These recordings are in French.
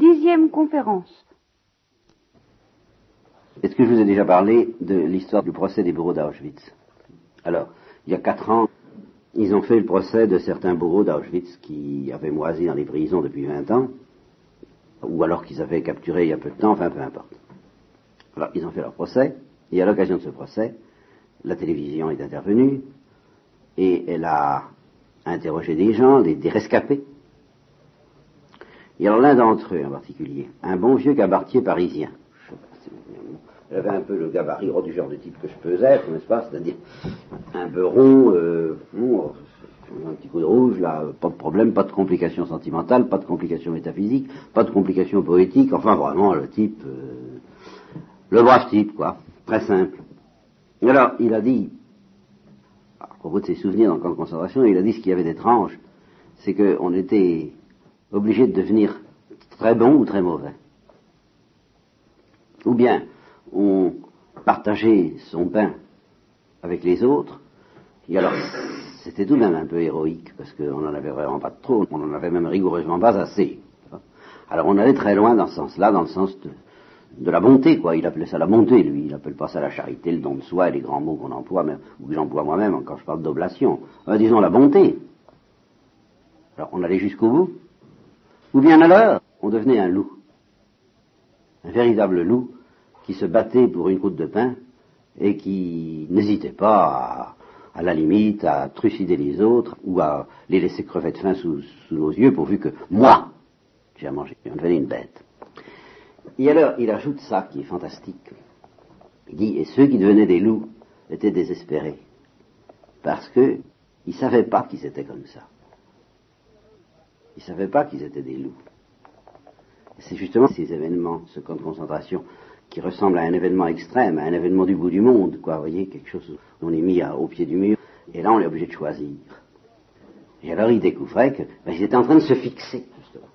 Dixième conférence. Est-ce que je vous ai déjà parlé de l'histoire du procès des bourreaux d'Auschwitz? Alors, il y a quatre ans, ils ont fait le procès de certains bourreaux d'Auschwitz qui avaient moisi dans les prisons depuis 20 ans, ou alors qu'ils avaient capturé il y a peu de temps, enfin peu importe. Alors, ils ont fait leur procès, et à l'occasion de ce procès, la télévision est intervenue, et elle a interrogé des gens, des, des rescapés. Et alors l'un d'entre eux en particulier, un bon vieux cabaretier parisien, j'avais un peu le gabarit du genre de type que je peux être, n'est-ce pas? C'est-à-dire un peu rond, euh, un petit coup de rouge, là, pas de problème, pas de complications sentimentales, pas de complications métaphysiques, pas de complications poétiques, enfin vraiment le type, euh, le brave type, quoi, très simple. Alors, il a dit, à propos de ses souvenirs dans le camp de concentration, il a dit ce qu'il y avait d'étrange, c'est qu'on était obligé de devenir très bon ou très mauvais. Ou bien, on partageait son pain avec les autres, et alors c'était tout de même un peu héroïque, parce qu'on n'en avait vraiment pas trop, on n'en avait même rigoureusement pas assez. Alors on allait très loin dans ce sens-là, dans le sens de, la bonté, quoi. Il appelait ça la bonté, lui. Il appelle pas ça la charité, le don de soi et les grands mots qu'on emploie, ou que j'emploie moi-même quand je parle d'oblation. Euh, disons la bonté. Alors on allait jusqu'au bout. Ou bien alors, on devenait un loup. Un véritable loup qui se battait pour une croûte de pain et qui n'hésitait pas à, la limite à trucider les autres ou à les laisser crever de faim sous, nos yeux pourvu que moi, j'ai à manger. On devenait une bête. Et alors, il ajoute ça qui est fantastique. Il dit, et ceux qui devenaient des loups étaient désespérés. Parce que ils savaient pas qu'ils étaient comme ça. Ils savaient pas qu'ils étaient des loups. C'est justement ces événements, ce camp de concentration, qui ressemble à un événement extrême, à un événement du bout du monde, quoi, vous voyez, quelque chose où on est mis au pied du mur, et là on est obligé de choisir. Et alors il découvrait qu'ils ben, étaient en train de se fixer, justement.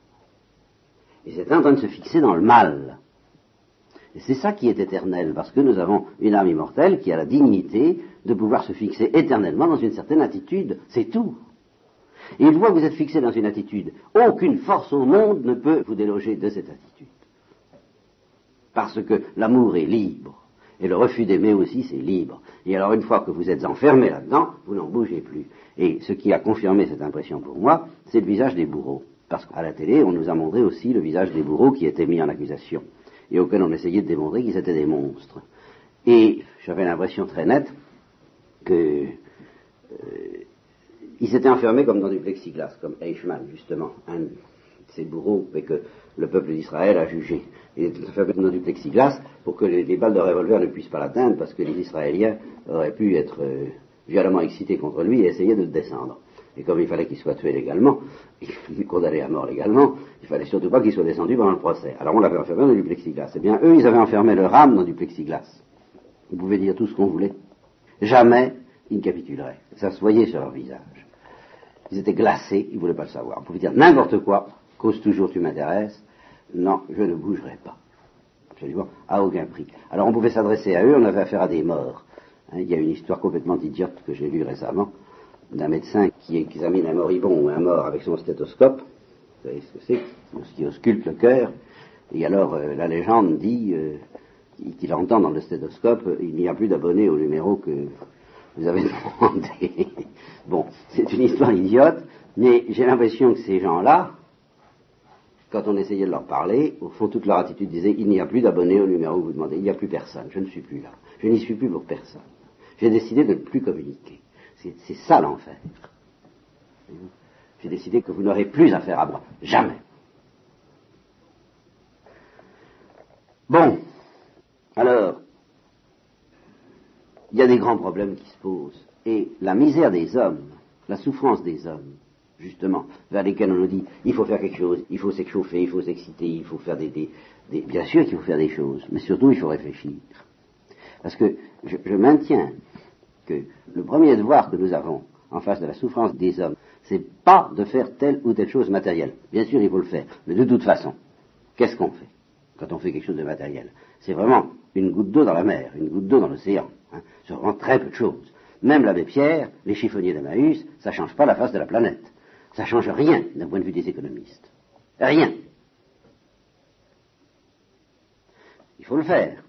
Ils étaient en train de se fixer dans le mal. Et c'est ça qui est éternel, parce que nous avons une âme immortelle qui a la dignité de pouvoir se fixer éternellement dans une certaine attitude. C'est tout. Et une fois que vous êtes fixé dans une attitude, aucune force au monde ne peut vous déloger de cette attitude parce que l'amour est libre. Et le refus d'aimer aussi, c'est libre. Et alors, une fois que vous êtes enfermé là-dedans, vous n'en bougez plus. Et ce qui a confirmé cette impression pour moi, c'est le visage des bourreaux. Parce qu'à la télé, on nous a montré aussi le visage des bourreaux qui étaient mis en accusation. Et auxquels on essayait de démontrer qu'ils étaient des monstres. Et j'avais l'impression très nette que euh, ils étaient enfermés comme dans du plexiglas, comme Eichmann, justement, un de ces bourreaux, et que le peuple d'Israël a jugé. Il était enfermé dans du plexiglas pour que les, balles de revolver ne puissent pas l'atteindre, parce que les Israéliens auraient pu être euh, violemment excités contre lui et essayer de le descendre. Et comme il fallait qu'il soit tué légalement, condamné à mort légalement, il fallait surtout pas qu'il soit descendu pendant le procès. Alors on l'avait enfermé dans du plexiglas. Eh bien, eux, ils avaient enfermé leur âme dans du plexiglas. Ils pouvaient dire tout ce qu'on voulait. Jamais ils ne capituleraient. Ça se voyait sur leur visage. Ils étaient glacés, ils ne voulaient pas le savoir. On pouvait dire n'importe quoi, cause toujours tu m'intéresses, non, je ne bougerai pas. Absolument, à aucun prix. Alors on pouvait s'adresser à eux, on avait affaire à des morts. Hein, il y a une histoire complètement idiote que j'ai lue récemment d'un médecin qui examine un moribond ou un mort avec son stéthoscope. Vous savez ce que c'est Ce qui ausculte le cœur. Et alors euh, la légende dit euh, qu'il entend dans le stéthoscope il n'y a plus d'abonnés au numéro que vous avez demandé. bon, c'est une histoire idiote, mais j'ai l'impression que ces gens-là, quand on essayait de leur parler, au fond, toute leur attitude disait il n'y a plus d'abonnés au numéro que vous demandez, il n'y a plus personne, je ne suis plus là, je n'y suis plus pour personne. J'ai décidé de ne plus communiquer. C'est ça l'enfer. J'ai décidé que vous n'aurez plus affaire à moi. Jamais. Bon. Alors, il y a des grands problèmes qui se posent. Et la misère des hommes, la souffrance des hommes, justement, vers lesquels on nous dit il faut faire quelque chose, il faut s'échauffer, il faut s'exciter, il faut faire des, Bien sûr qu'il faut faire des choses, mais surtout il faut réfléchir. Parce que je, je, maintiens que le premier devoir que nous avons en face de la souffrance des hommes, c'est pas de faire telle ou telle chose matérielle. Bien sûr, il faut le faire, mais de toute façon, qu'est-ce qu'on fait quand on fait quelque chose de matériel? C'est vraiment une goutte d'eau dans la mer, une goutte d'eau dans l'océan. Hein, en très peu de choses. Même l'abbé Pierre, les chiffonniers d'Amaüs, ça ne change pas la face de la planète. Ça ne change rien d'un point de vue des économistes. Rien. Il faut le faire.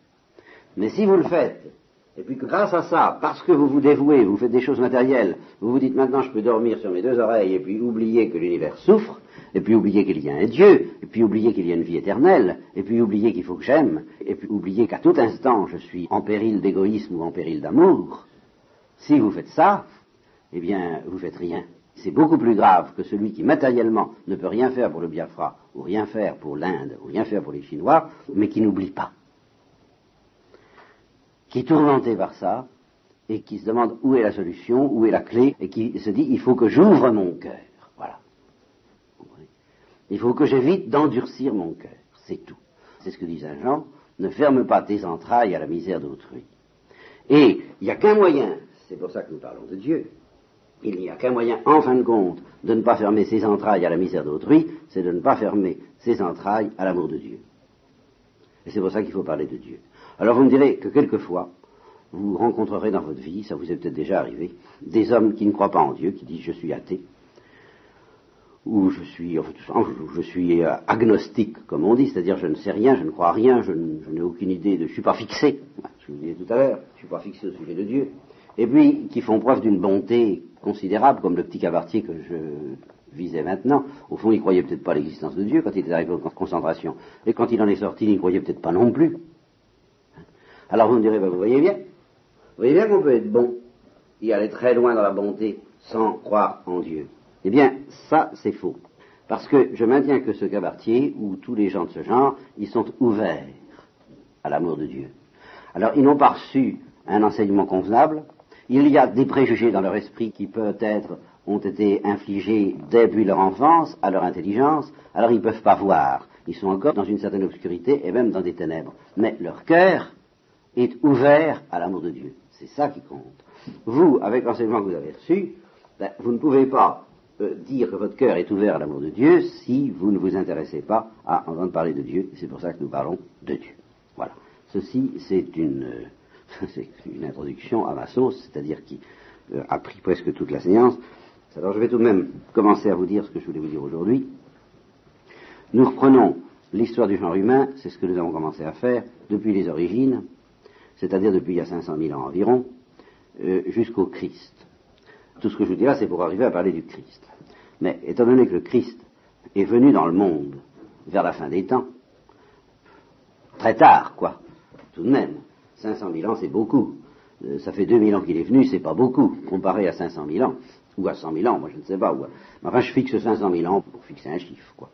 Mais si vous le faites et puis que grâce à ça, parce que vous vous dévouez, vous faites des choses matérielles, vous vous dites maintenant je peux dormir sur mes deux oreilles, et puis oublier que l'univers souffre, et puis oublier qu'il y a un Dieu, et puis oublier qu'il y a une vie éternelle, et puis oublier qu'il faut que j'aime, et puis oublier qu'à tout instant je suis en péril d'égoïsme ou en péril d'amour, si vous faites ça, eh bien, vous faites rien. C'est beaucoup plus grave que celui qui matériellement ne peut rien faire pour le Biafra, ou rien faire pour l'Inde, ou rien faire pour les Chinois, mais qui n'oublie pas. Qui est tourmenté par ça, et qui se demande où est la solution, où est la clé, et qui se dit il faut que j'ouvre mon cœur. Il faut que j'évite d'endurcir mon cœur. C'est tout. C'est ce que dit Saint Jean. Ne ferme pas tes entrailles à la misère d'autrui. Et il n'y a qu'un moyen, c'est pour ça que nous parlons de Dieu, il n'y a qu'un moyen, en fin de compte, de ne pas fermer ses entrailles à la misère d'autrui, c'est de ne pas fermer ses entrailles à l'amour de Dieu. Et c'est pour ça qu'il faut parler de Dieu. Alors vous me direz que quelquefois, vous rencontrerez dans votre vie, ça vous est peut-être déjà arrivé, des hommes qui ne croient pas en Dieu, qui disent je suis athée, où je suis, je suis euh, agnostique, comme on dit, c'est-à-dire je ne sais rien, je ne crois rien, je, n'ai aucune idée, de, je ne suis pas fixé, je vous disais tout à l'heure, je ne suis pas fixé au sujet de Dieu, et puis qui font preuve d'une bonté considérable, comme le petit cabaretier que je visais maintenant. Au fond, il croyait peut-être pas à l'existence de Dieu quand il était arrivé en concentration, et quand il en est sorti, il n'y croyait peut-être pas non plus. Alors vous me direz, ben, vous voyez bien, vous voyez bien qu'on peut être bon et aller très loin dans la bonté sans croire en Dieu. Eh bien, ça, c'est faux. Parce que je maintiens que ce cabaretier, ou tous les gens de ce genre, ils sont ouverts à l'amour de Dieu. Alors, ils n'ont pas reçu un enseignement convenable. Il y a des préjugés dans leur esprit qui peut-être ont été infligés depuis leur enfance à leur intelligence, alors ils ne peuvent pas voir. Ils sont encore dans une certaine obscurité et même dans des ténèbres. Mais leur cœur est ouvert à l'amour de Dieu. C'est ça qui compte. Vous, avec l'enseignement que vous avez reçu, ben, vous ne pouvez pas euh, dire que votre cœur est ouvert à l'amour de Dieu si vous ne vous intéressez pas à entendre parler de Dieu. C'est pour ça que nous parlons de Dieu. Voilà. Ceci, c'est une, euh, introduction à ma sauce, c'est-à-dire qui euh, a pris presque toute la séance. Alors je vais tout de même commencer à vous dire ce que je voulais vous dire aujourd'hui. Nous reprenons l'histoire du genre humain, c'est ce que nous avons commencé à faire depuis les origines, c'est-à-dire depuis il y a 500 000 ans environ, jusqu'au Christ. Tout ce que je vous dis là, c'est pour arriver à parler du Christ. Mais étant donné que le Christ est venu dans le monde vers la fin des temps, très tard, quoi, tout de même, 500 000 ans, c'est beaucoup. Euh, ça fait 2000 ans qu'il est venu, c'est pas beaucoup, comparé à 500 000 ans, ou à 100 000 ans, moi je ne sais pas. Ou enfin, je fixe 500 000 ans pour fixer un chiffre, quoi.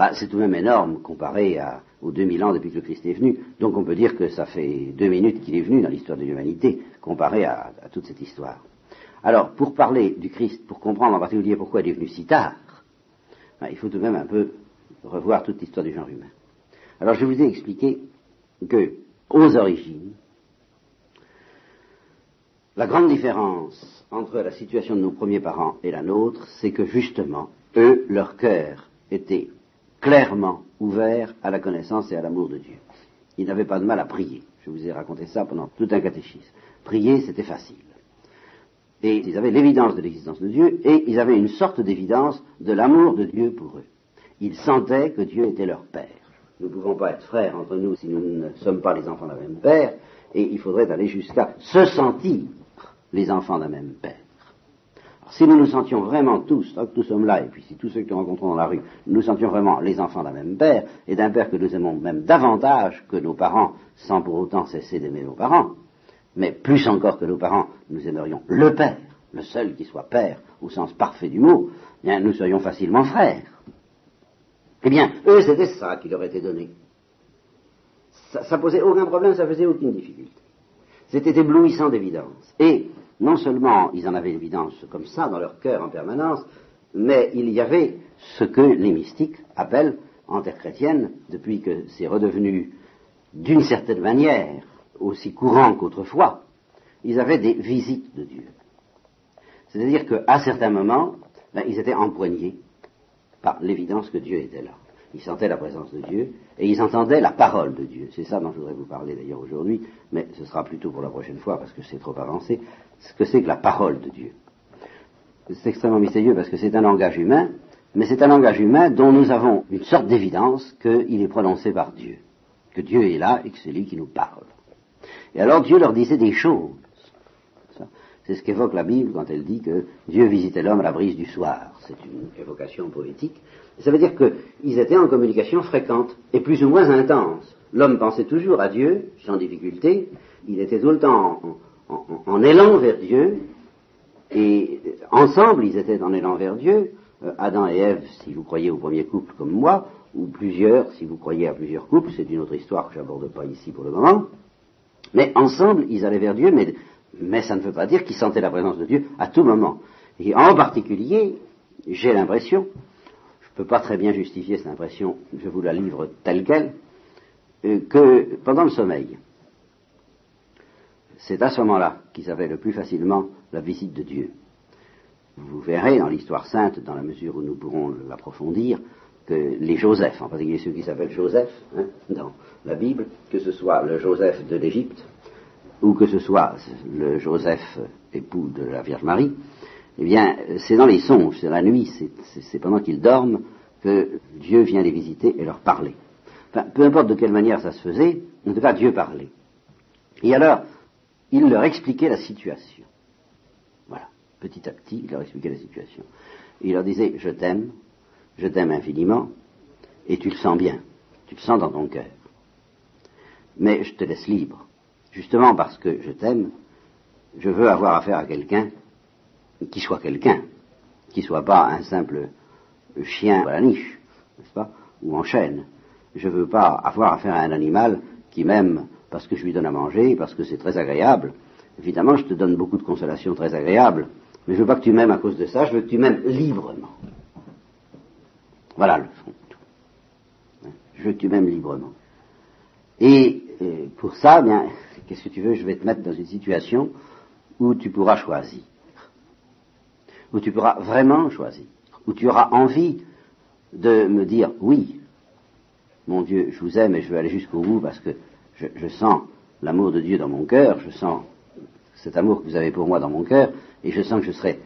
Bah, c'est tout de même énorme comparé aux 2000 ans depuis que le Christ est venu. Donc on peut dire que ça fait deux minutes qu'il est venu dans l'histoire de l'humanité, comparé à toute cette histoire. Alors, pour parler du Christ, pour comprendre en particulier pourquoi il est venu si tard, ben, il faut tout de même un peu revoir toute l'histoire du genre humain. Alors, je vous ai expliqué que, aux origines, la grande différence entre la situation de nos premiers parents et la nôtre, c'est que justement, eux, leur cœur était clairement ouvert à la connaissance et à l'amour de Dieu. Ils n'avaient pas de mal à prier. Je vous ai raconté ça pendant tout un catéchisme. Prier, c'était facile et ils avaient l'évidence de l'existence de Dieu, et ils avaient une sorte d'évidence de l'amour de Dieu pour eux. Ils sentaient que Dieu était leur Père. Nous ne pouvons pas être frères entre nous si nous ne sommes pas les enfants d'un même Père, et il faudrait aller jusqu'à se sentir les enfants d'un même Père. Si nous nous sentions vraiment tous, tant que nous sommes là, et puis si tous ceux que nous rencontrons dans la rue, nous sentions vraiment les enfants d'un même Père, et d'un Père que nous aimons même davantage que nos parents, sans pour autant cesser d'aimer nos parents, mais plus encore que nos parents, nous aimerions le Père, le seul qui soit Père au sens parfait du mot, eh nous serions facilement frères. Eh bien, eux, c'était ça qui leur était donné. Ça, ça posait aucun problème, ça faisait aucune difficulté. C'était éblouissant d'évidence. Et non seulement ils en avaient l'évidence comme ça dans leur cœur en permanence, mais il y avait ce que les mystiques appellent en terre chrétienne, depuis que c'est redevenu d'une certaine manière aussi courant qu'autrefois, ils avaient des visites de Dieu. C'est-à-dire qu'à certains moments, ben, ils étaient empoignés par l'évidence que Dieu était là. Ils sentaient la présence de Dieu et ils entendaient la parole de Dieu. C'est ça dont je voudrais vous parler d'ailleurs aujourd'hui, mais ce sera plutôt pour la prochaine fois parce que c'est trop avancé. Ce que c'est que la parole de Dieu. C'est extrêmement mystérieux parce que c'est un langage humain, mais c'est un langage humain dont nous avons une sorte d'évidence qu'il est prononcé par Dieu. que Dieu est là et que c'est lui qui nous parle. Et alors Dieu leur disait des choses. C'est ce qu'évoque la Bible quand elle dit que Dieu visitait l'homme à la brise du soir. C'est une évocation poétique. Ça veut dire qu'ils étaient en communication fréquente et plus ou moins intense. L'homme pensait toujours à Dieu, sans difficulté. Il était tout le temps en, élan vers Dieu. Et ensemble, ils étaient en élan vers Dieu. Euh, Adam et Ève, si vous croyez au premier couple comme moi, ou plusieurs, si vous croyez à plusieurs couples, c'est une autre histoire que je n'aborde pas ici pour le moment. Mais ensemble, ils allaient vers Dieu, mais ça ne veut pas dire qu'il sentait la présence de Dieu à tout moment. Et en particulier, j'ai l'impression, ne peux pas très bien justifier cette impression, je vous la livre telle qu'elle, euh, que pendant le sommeil, c'est à ce moment-là qu'ils avaient le plus facilement la visite de Dieu. Vous verrez dans l'histoire sainte, dans la mesure où nous pourrons l'approfondir, que les Joseph, en particulier ceux qui s'appellent Joseph hein, dans la Bible, que ce soit le Joseph de l'Égypte, ou que ce soit le Joseph, époux de la Vierge Marie, eh bien, c'est dans les songes, c'est la nuit, c'est pendant qu'ils dorment que Dieu vient les visiter et leur parler. Enfin, peu importe de quelle manière ça se faisait, en tout cas, Dieu parlait. Et alors, il leur expliquait la situation. Voilà, petit à petit, il leur expliquait la situation. il leur disait, je t'aime, je t'aime infiniment, et tu le sens bien, tu le sens dans ton cœur. Mais je te laisse libre justement parce que je t'aime, je veux avoir affaire à quelqu'un qui soit quelqu'un, qui soit pas un simple chien à la niche, n'est-ce pas, ou en chaîne. Je veux pas avoir affaire à un animal qui m'aime parce que je lui donne à manger, parce que c'est très agréable. Évidemment, je te donne beaucoup de consolations très agréables, mais je veux pas que tu m'aimes à cause de ça, je veux que tu m'aimes librement. Voilà le fond. Je veux que tu m'aimes librement. Et, euh, pour ça, bien, qu'est-ce que tu veux, je vais te mettre dans une situation où tu pourras choisir, où tu pourras vraiment choisir, où tu auras envie de me dire oui, mon Dieu, je vous aime et je veux aller jusqu'au bout parce que je, sens l'amour de Dieu dans mon cœur, je sens cet amour que vous avez pour moi dans mon cœur, et je sens que je serai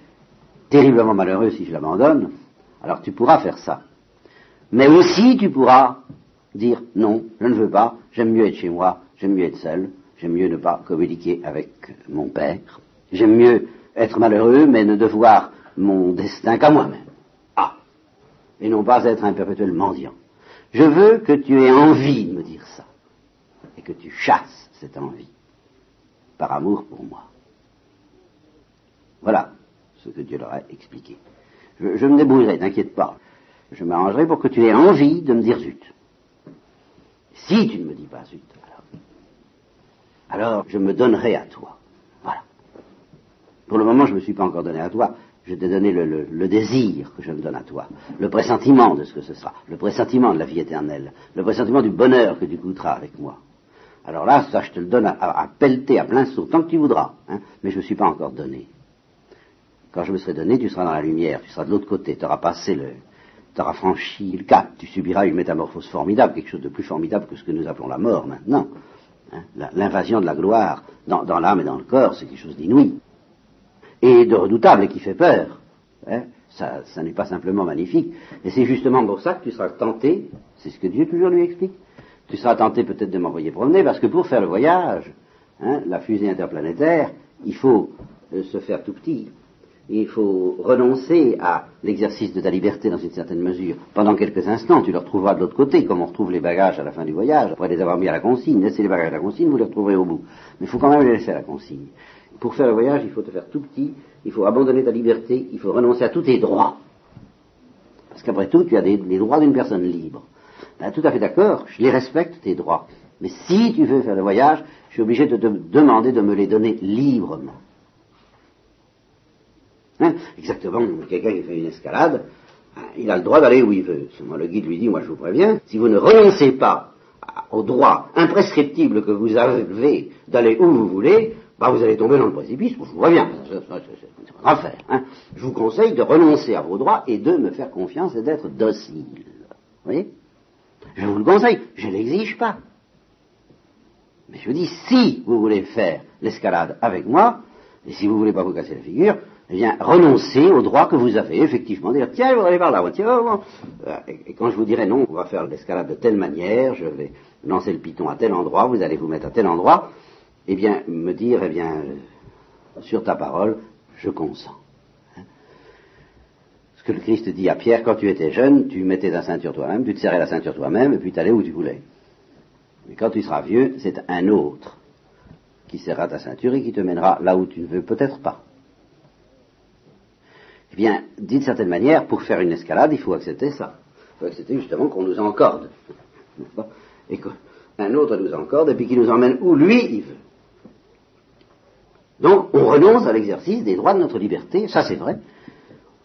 terriblement malheureux si je l'abandonne, alors tu pourras faire ça. Mais aussi tu pourras dire non, je ne veux pas, j'aime mieux être chez moi, j'aime mieux être seul, J'aime mieux ne pas communiquer avec mon père. J'aime mieux être malheureux, mais ne devoir mon destin qu'à moi-même. Ah Et non pas être un perpétuel mendiant. Je veux que tu aies envie de me dire ça. Et que tu chasses cette envie. Par amour pour moi. Voilà ce que Dieu leur a expliqué. Je, me débrouillerai, t'inquiète pas. Je m'arrangerai pour que tu aies envie de me dire zut. Si tu ne me dis pas zut, alors je me donnerai à toi. Pour le moment, je ne me suis pas encore donné à toi. Je t'ai donné le, désir que je me donne à toi, le pressentiment de ce que ce sera, le pressentiment de la vie éternelle, le pressentiment du bonheur que tu goûteras avec moi. Alors là, ça, je te le donne à, pelleter, à plein saut, tant que tu voudras. Hein, mais je ne me suis pas encore donné. Quand je me serai donné, tu seras dans la lumière, tu seras de l'autre côté, tu auras passé le, tu auras franchi le cap, tu subiras une métamorphose formidable, quelque chose de plus formidable que ce que nous appelons la mort maintenant. Hein, l'invasion de la gloire dans, l'âme et dans le corps, c'est quelque chose d'inouï. Et de redoutable et qui fait peur. Hein. ça, ça n'est pas simplement magnifique. Et c'est justement pour ça que tu seras tenté, c'est ce que Dieu toujours lui explique, tu seras tenté peut-être de m'envoyer promener, parce que pour faire le voyage, hein, la fusée interplanétaire, il faut euh, se faire tout petit il faut renoncer à l'exercice de ta liberté dans une certaine mesure. Pendant quelques instants, tu le retrouveras de l'autre côté, comme on retrouve les bagages à la fin du voyage, après les avoir mis à la consigne. Laissez les bagages à la consigne, vous les retrouverez au bout. Mais il faut quand même les laisser à la consigne. Pour faire le voyage, il faut te faire tout petit, il faut abandonner ta liberté, il faut renoncer à tous tes droits. Parce qu'après tout, tu as les droits d'une personne libre. Ben, tout à fait d'accord, je les respecte, tes droits. Mais si tu veux faire le voyage, je suis obligé de te demander de me les donner librement. Hein? Exactement, quelqu'un qui fait une escalade, hein, il a le droit d'aller où il veut. Le guide lui dit, moi je vous préviens, si vous ne renoncez pas au droit imprescriptible que vous avez d'aller où vous voulez, bah, vous allez tomber dans le précipice, je vous préviens, c'est une affaire. Hein. Je vous conseille de renoncer à vos droits et de me faire confiance et d'être docile. Vous voyez? Je vous le conseille, je ne l'exige pas. Mais je vous dis, si vous voulez faire l'escalade avec moi, et si vous ne voulez pas vous casser la figure, eh bien, renoncer au droit que vous avez, effectivement, dire, tiens, vous allez par là, tiens, oh, euh, Et, quand je vous dirai, non, on va faire l'escalade de telle manière, je vais lancer le piton à tel endroit, vous allez vous mettre à tel endroit, eh bien, me dire, eh bien, sur ta parole, je consens. Hein. Ce que le Christ dit à Pierre, quand tu étais jeune, tu mettais ta ceinture toi-même, tu te serrais la ceinture toi-même, et puis tu allais où tu voulais. Mais quand tu seras vieux, c'est un autre qui serra ta ceinture et qui te mènera là où tu ne veux peut-être pas. Eh bien, d'une certaine manière, pour faire une escalade, il faut accepter ça. Il faut accepter justement qu'on nous encorde. Et qu'un autre nous encorde et puis qu'il nous emmène où lui il veut. Donc, on renonce à l'exercice des droits de notre liberté, ça c'est vrai.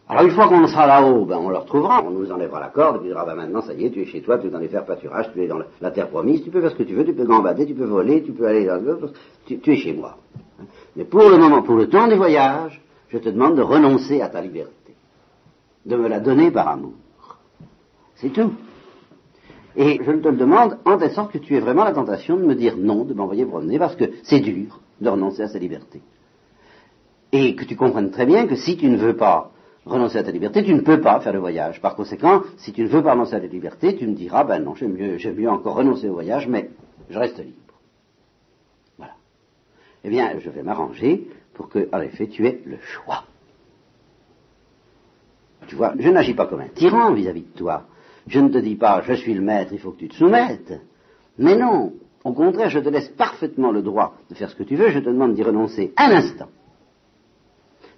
Alors, une fois qu'on sera là-haut, ben, on le retrouvera, on nous enlèvera la corde, et puis on dira, ben, maintenant, ça y est, tu es chez toi, tu es dans les faire pâturage, tu es dans la, terre promise, tu peux faire ce que tu veux, tu peux gambader, tu peux voler, tu peux aller dans le... Tu, es chez moi. Mais pour le moment, pour le temps du voyage, je te demande de renoncer à ta liberté, de me la donner par amour. C'est tout. Et je te le demande en telle sorte que tu aies vraiment la tentation de me dire non, de m'envoyer promener, parce que c'est dur de renoncer à sa liberté. Et que tu comprennes très bien que si tu ne veux pas renoncer à ta liberté, tu ne peux pas faire le voyage. Par conséquent, si tu ne veux pas renoncer à ta liberté, tu me diras, ben non, j'aime mieux, mieux encore renoncer au voyage, mais je reste libre. Voilà. Eh bien, je vais m'arranger pour que, en effet, tu aies le choix. Tu vois, je n'agis pas comme un tyran vis-à-vis de toi. Je ne te dis pas, je suis le maître, il faut que tu te soumettes. Mais non, au contraire, je te laisse parfaitement le droit de faire ce que tu veux, je te demande d'y renoncer un instant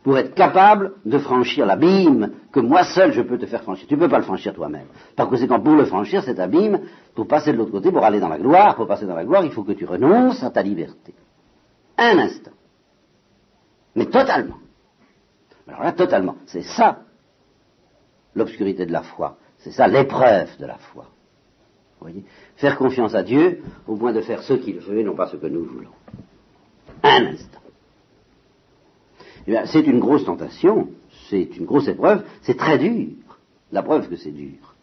pour être capable de franchir l'abîme que moi seul je peux te faire franchir. Tu ne peux pas le franchir toi-même. Par conséquent, pour le franchir, cet abîme, pour passer de l'autre côté, pour aller dans la gloire, pour passer dans la gloire, il faut que tu renonces à ta liberté. Un instant. Mais totalement. Alors là, totalement. C'est ça l'obscurité de la foi. C'est ça l'épreuve de la foi. Voyez Faire confiance à Dieu au point de faire ce qu'il veut et non pas ce que nous voulons. Un instant. Eh c'est une grosse tentation, c'est une grosse épreuve, c'est très dur. La preuve que c'est dur,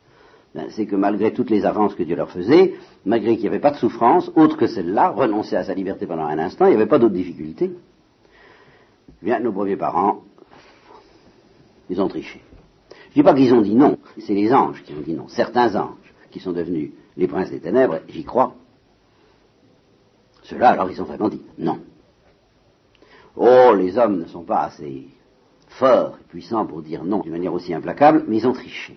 ben, c'est que malgré toutes les avances que Dieu leur faisait, malgré qu'il n'y avait pas de souffrance, autre que celle-là, renoncer à sa liberté pendant un instant, il n'y avait pas d'autres difficultés bien, nos premiers parents, ils ont triché. Je ne dis pas qu'ils ont dit non, c'est les anges qui ont dit non. Certains anges qui sont devenus les princes des ténèbres, j'y crois. Ceux-là, alors, ils ont vraiment dit non. Oh, les hommes ne sont pas assez forts et puissants pour dire non d'une manière aussi implacable, mais ils ont triché.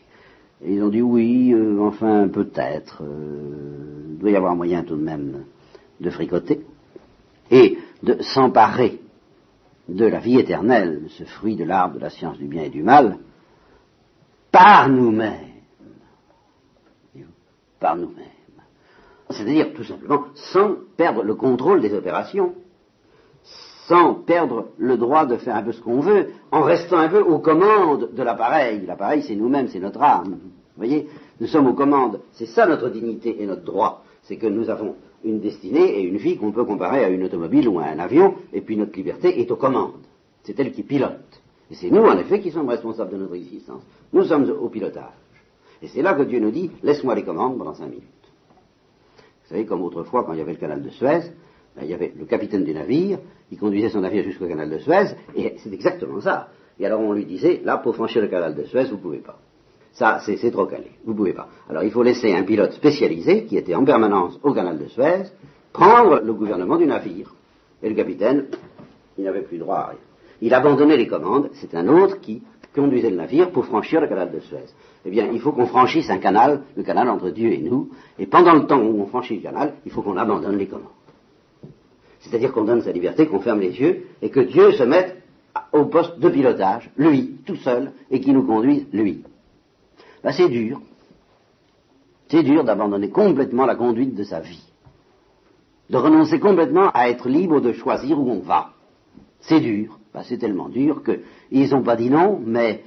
Ils ont dit oui, euh, enfin, peut-être, euh, il doit y avoir moyen tout de même de fricoter et de s'emparer de la vie éternelle, ce fruit de l'arbre de la science du bien et du mal, par nous-mêmes. Par nous-mêmes. C'est-à-dire, tout simplement, sans perdre le contrôle des opérations, sans perdre le droit de faire un peu ce qu'on veut, en restant un peu aux commandes de l'appareil. L'appareil, c'est nous-mêmes, c'est notre âme. Vous voyez Nous sommes aux commandes. C'est ça notre dignité et notre droit. C'est que nous avons une destinée et une vie qu'on peut comparer à une automobile ou à un avion, et puis notre liberté est aux commandes. C'est elle qui pilote. Et c'est nous, en effet, qui sommes responsables de notre existence. Nous sommes au pilotage. Et c'est là que Dieu nous dit, laisse-moi les commandes pendant cinq minutes. Vous savez, comme autrefois, quand il y avait le canal de Suez, ben, il y avait le capitaine du navire, il conduisait son navire jusqu'au canal de Suez, et c'est exactement ça. Et alors on lui disait, là, pour franchir le canal de Suez, vous ne pouvez pas. Ça, c'est trop calé. Vous ne pouvez pas. Alors il faut laisser un pilote spécialisé, qui était en permanence au canal de Suez, prendre le gouvernement du navire. Et le capitaine, il n'avait plus droit à rien. Il abandonnait les commandes, c'est un autre qui conduisait le navire pour franchir le canal de Suez. Eh bien, il faut qu'on franchisse un canal, le canal entre Dieu et nous, et pendant le temps où on franchit le canal, il faut qu'on abandonne les commandes. C'est-à-dire qu'on donne sa liberté, qu'on ferme les yeux, et que Dieu se mette au poste de pilotage, lui, tout seul, et qui nous conduise, lui. Ben, c'est dur. C'est dur d'abandonner complètement la conduite de sa vie. De renoncer complètement à être libre de choisir où on va. C'est dur. Ben, c'est tellement dur qu'ils n'ont pas dit non, mais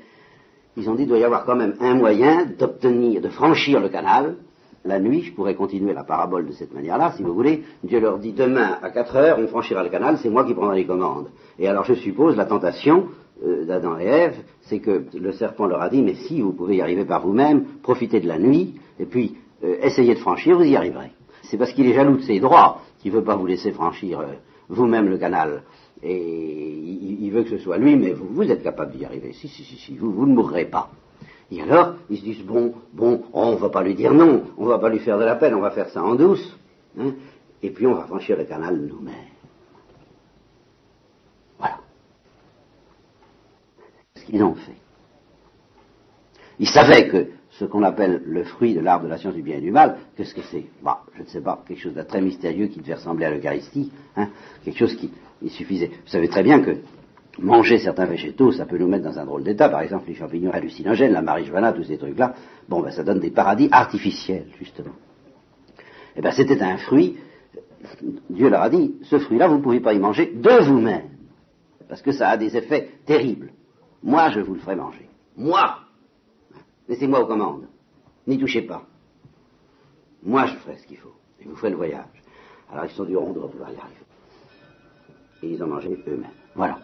ils ont dit qu'il doit y avoir quand même un moyen d'obtenir, de franchir le canal. La nuit, je pourrais continuer la parabole de cette manière-là, si vous voulez. Dieu leur dit demain à 4 heures, on franchira le canal, c'est moi qui prendrai les commandes. Et alors je suppose la tentation, euh, d'Adam et Ève, c'est que le serpent leur a dit, mais si vous pouvez y arriver par vous-même, profitez de la nuit, et puis euh, essayez de franchir, vous y arriverez. C'est parce qu'il est jaloux de ses droits qu'il ne veut pas vous laisser franchir euh, vous-même le canal. Et il, veut que ce soit lui, mais vous, vous êtes capable d'y arriver. Si, si, si, si, vous, vous ne mourrez pas. Et alors, ils se disent, bon, bon, on ne va pas lui dire non, on ne va pas lui faire de la peine, on va faire ça en douce, hein, et puis on va franchir le canal nous-mêmes. Voilà. Ce qu'ils ont fait? Ils savaient que ce qu'on appelle le fruit de l'arbre de la science du bien et du mal, qu'est-ce que c'est? Bah, Je ne sais pas, quelque chose de très mystérieux qui devait ressembler à l'Eucharistie, hein, quelque chose qui il suffisait. Vous savez très bien que manger certains végétaux, ça peut nous mettre dans un drôle d'état, par exemple les champignons hallucinogènes, la marijuana, tous ces trucs-là, bon ben ça donne des paradis artificiels, justement. Eh bien c'était un fruit, Dieu leur a dit, ce fruit-là, vous ne pouvez pas y manger de vous-même, parce que ça a des effets terribles. Moi, je vous le ferai manger. Moi Laissez-moi aux commandes. N'y touchez pas. Moi, je ferai ce qu'il faut. Et vous ferez le voyage. Alors, ils sont du rond de pouvoir y arriver. Et ils ont mangé eux-mêmes. Voilà.